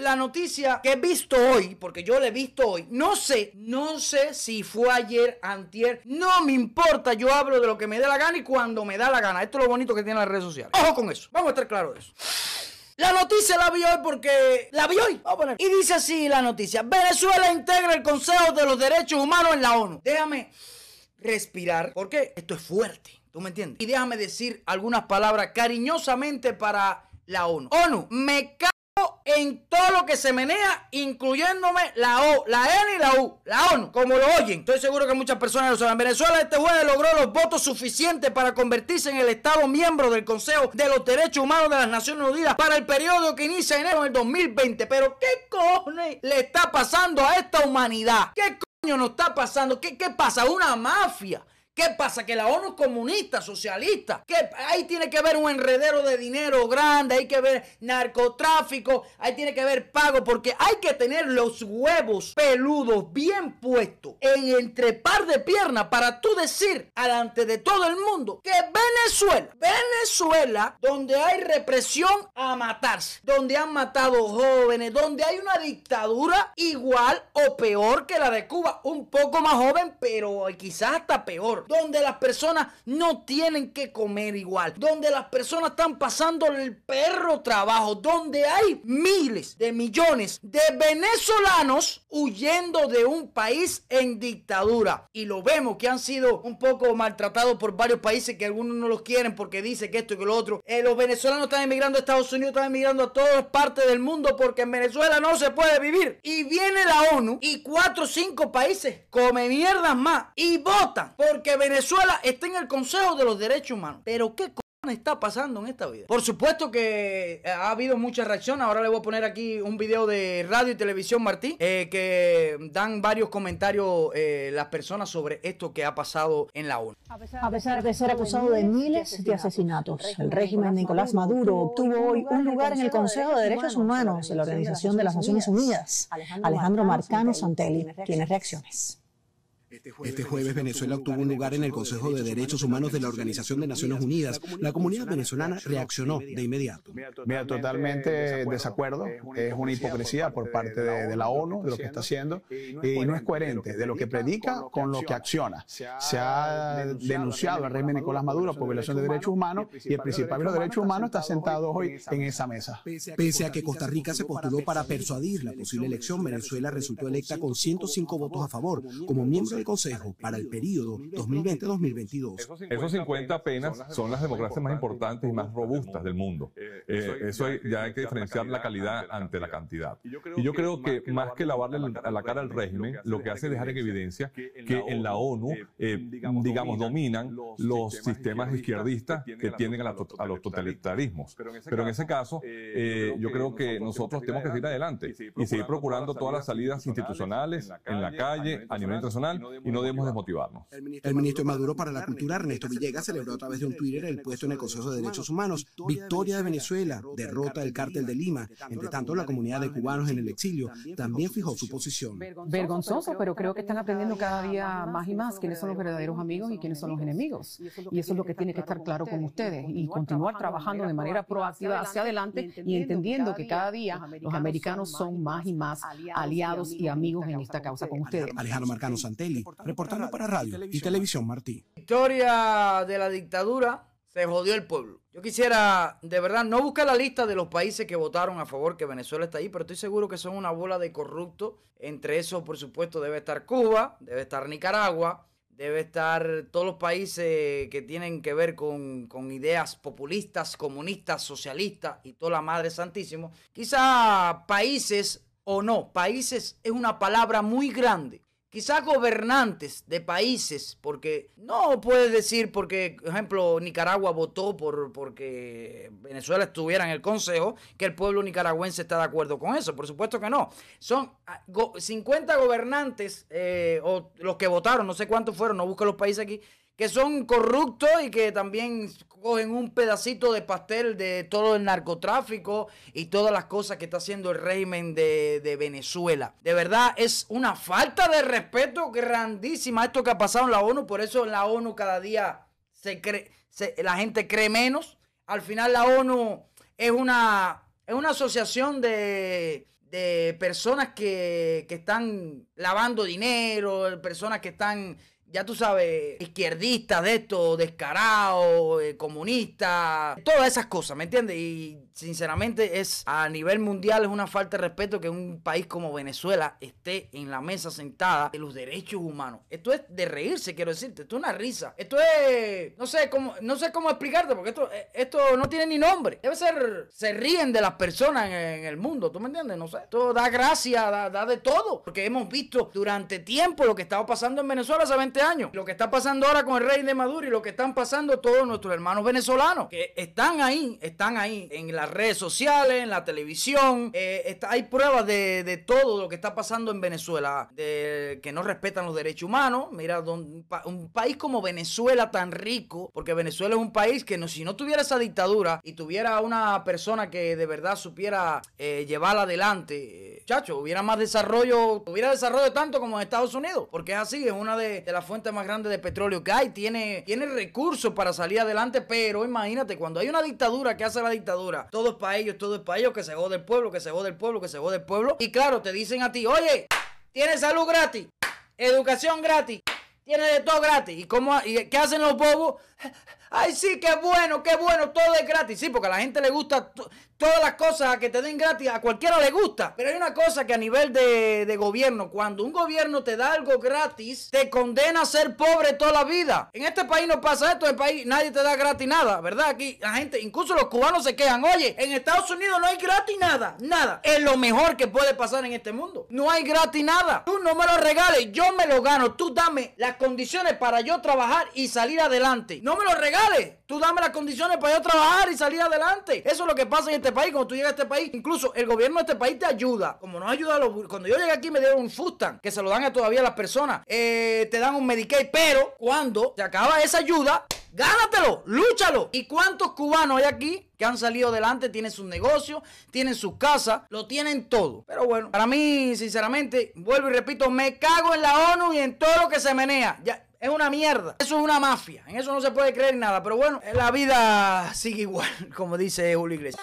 la noticia que he visto hoy, porque yo la he visto hoy, no sé, no sé si fue ayer, antier, no me importa, yo hablo de lo que me dé la gana y cuando me da la gana. Esto es lo bonito que tiene las redes sociales. Ojo con eso, vamos a estar claros de eso. La noticia la vi hoy porque la vi hoy. Vamos a. Y dice así la noticia. Venezuela integra el Consejo de los Derechos Humanos en la ONU. Déjame respirar porque esto es fuerte. ¿Tú me entiendes? Y déjame decir algunas palabras cariñosamente para la ONU. ONU, me en todo lo que se menea, incluyéndome la O, la N y la U, la ONU, como lo oyen. Estoy seguro que muchas personas lo saben. Venezuela este jueves logró los votos suficientes para convertirse en el Estado miembro del Consejo de los Derechos Humanos de las Naciones Unidas para el periodo que inicia en enero del 2020. Pero ¿qué cojones le está pasando a esta humanidad? ¿Qué coño nos está pasando? ¿Qué, qué pasa? Una mafia. ¿Qué pasa? Que la ONU es comunista, socialista. Que ahí tiene que haber un enredero de dinero grande, hay que ver narcotráfico, ahí tiene que haber pago, porque hay que tener los huevos peludos bien puestos en entre par de piernas para tú decir delante de todo el mundo que Venezuela, Venezuela, donde hay represión a matarse, donde han matado jóvenes, donde hay una dictadura igual o peor que la de Cuba, un poco más joven, pero quizás hasta peor donde las personas no tienen que comer igual, donde las personas están pasando el perro trabajo, donde hay miles de millones de venezolanos huyendo de un país en dictadura. Y lo vemos que han sido un poco maltratados por varios países que algunos no los quieren porque dice que esto y que lo otro. Eh, los venezolanos están emigrando a Estados Unidos, están emigrando a todas partes del mundo porque en Venezuela no se puede vivir. Y viene la ONU y cuatro o cinco países come mierdas más y votan porque Venezuela está en el Consejo de los Derechos Humanos. Pero ¿qué está pasando en esta vida? Por supuesto que eh, ha habido mucha reacción. Ahora le voy a poner aquí un video de radio y televisión Martí eh, que dan varios comentarios eh, las personas sobre esto que ha pasado en la ONU. A pesar de ser acusado de miles de asesinatos, el régimen de Nicolás Maduro obtuvo hoy un lugar en el Consejo de Derechos Humanos de la Organización de las Naciones Unidas. Alejandro Marcano Santelli tiene reacciones. Este, este jueves Venezuela obtuvo un lugar en el Consejo de Derechos Humanos de la Organización de Naciones Unidas. La comunidad venezolana reaccionó de inmediato. Mira, totalmente desacuerdo. Es una hipocresía por parte de, la ONU, de lo que está haciendo, y no es coherente de lo que predica con lo que acciona. Se ha denunciado al régimen Nicolás Maduro por violación de derechos humanos y el principal de los derechos humanos está sentado hoy en esa mesa. Pese a que Costa Rica se postuló para persuadir la posible elección, Venezuela resultó electa con 105 votos a favor como miembro del Consejo para el periodo 2020-2022. Esos 50 apenas son las democracias más importantes y más robustas del mundo. Eh, eso ya hay que diferenciar la calidad ante la cantidad. Y yo creo que más que lavarle a la cara al régimen, lo que hace es dejar en evidencia que en la ONU, eh, digamos, dominan los sistemas izquierdistas que tienden a, los totalitarismos. Pero en ese caso, eh, yo creo que nosotros tenemos que seguir adelante y seguir procurando todas las salidas institucionales en la calle, a nivel internacional y no debemos desmotivarnos. El ministro de Maduro para la Cultura, Ernesto Villegas, celebró a través de un Twitter el puesto en el Consejo de Derechos Humanos. Victoria de Venezuela, derrota del cártel de Lima. Entre tanto, la comunidad de cubanos en el exilio también fijó su posición. Vergonzoso, pero creo que están aprendiendo cada día más y más quiénes son los verdaderos amigos y quiénes son los enemigos. Y eso es lo que tiene que estar claro con ustedes y continuar trabajando de manera proactiva hacia adelante y entendiendo que cada día los americanos son más y más aliados y amigos en esta causa con ustedes. Alejandro Marcano Santelli, reportando para radio y televisión Martí. Historia de la dictadura, se jodió el pueblo. Yo quisiera, de verdad, no buscar la lista de los países que votaron a favor que Venezuela está ahí, pero estoy seguro que son una bola de corruptos. Entre esos, por supuesto, debe estar Cuba, debe estar Nicaragua, debe estar todos los países que tienen que ver con, con, ideas populistas, comunistas, socialistas y toda la madre santísimo. Quizá países o no, países es una palabra muy grande quizás gobernantes de países, porque no puedes decir porque, por ejemplo, Nicaragua votó por porque Venezuela estuviera en el Consejo, que el pueblo nicaragüense está de acuerdo con eso. Por supuesto que no. Son 50 ah, gobernantes, eh, o los que votaron, no sé cuántos fueron, no busco los países aquí, que son corruptos y que también cogen un pedacito de pastel de todo el narcotráfico y todas las cosas que está haciendo el régimen de, Venezuela. De verdad es una falta de respeto grandísima esto que ha pasado en la ONU. Por eso en la ONU cada día la gente cree menos. Al final la ONU es una, es una asociación de, de personas que, que están lavando dinero, personas que están ya tú sabes, izquierdistas de esto, descarados, eh, comunistas, todas esas cosas, ¿me entiendes? Y sinceramente es a nivel mundial es una falta de respeto que un país como Venezuela esté en la mesa sentada de los derechos humanos. Esto es de reírse, quiero decirte, esto es una risa. Esto es no sé cómo no sé cómo explicarte porque esto eh, esto no tiene ni nombre. Debe ser se ríen de las personas en, el mundo, ¿tú me entiendes? No sé. Esto da gracia, da, da, de todo, porque hemos visto durante tiempo lo que estaba pasando en Venezuela hace 20 años, lo que está pasando ahora con el rey de Maduro y lo que están pasando todos nuestros hermanos venezolanos que están ahí, están ahí en la redes sociales, en la televisión. Eh, hay pruebas de, todo lo que está pasando en Venezuela, de que no respetan los derechos humanos. Mira, un, país como Venezuela tan rico, porque Venezuela es un país que no, si no tuviera esa dictadura y tuviera una persona que de verdad supiera eh, llevarla adelante, eh, chacho, hubiera más desarrollo, hubiera desarrollo tanto como en Estados Unidos, porque es así, es una de, las fuentes más grandes de petróleo que hay, tiene, tiene recursos para salir adelante, pero imagínate, cuando hay una dictadura que hace la dictadura, todo es para ellos, todo es para ellos, que se jode el pueblo, que se jode el pueblo, que se jode el pueblo. Y claro, te dicen a ti, oye, tienes salud gratis, educación gratis, tienes de todo gratis. ¿Y, cómo, qué hacen los bobos? Ay, sí, qué bueno, qué bueno, todo es gratis. Sí, porque a la gente le gusta todas las cosas que te den gratis, a cualquiera le gusta. Pero hay una cosa que a nivel de, gobierno, cuando un gobierno te da algo gratis, te condena a ser pobre toda la vida. En este país no pasa esto, en el país nadie te da gratis nada, ¿verdad? Aquí la gente, incluso los cubanos se quejan, oye, en Estados Unidos no hay gratis nada, nada. Es lo mejor que puede pasar en este mundo. No hay gratis nada. Tú no me lo regales, yo me lo gano. Tú dame las condiciones para yo trabajar y salir adelante. No me lo regales. Tú dame las condiciones para yo trabajar y salir adelante. Eso es lo que pasa en este país. Cuando tú llegas a este país, incluso el gobierno de este país te ayuda. Como nos ayuda a los. Cuando yo llegué aquí me dieron un Fustan, que se lo dan a todavía las personas. Eh, te dan un Medicaid, pero cuando se acaba esa ayuda, gánatelo, lúchalo. ¿Y cuántos cubanos hay aquí que han salido adelante, tienen sus negocios, tienen sus casas, lo tienen todo. Pero bueno, para mí, sinceramente, vuelvo y repito, me cago en la ONU y en todo lo que se menea. Ya, es una mierda. Eso es una mafia. En eso no se puede creer nada. Pero bueno, la vida sigue igual, como dice Julio Iglesias.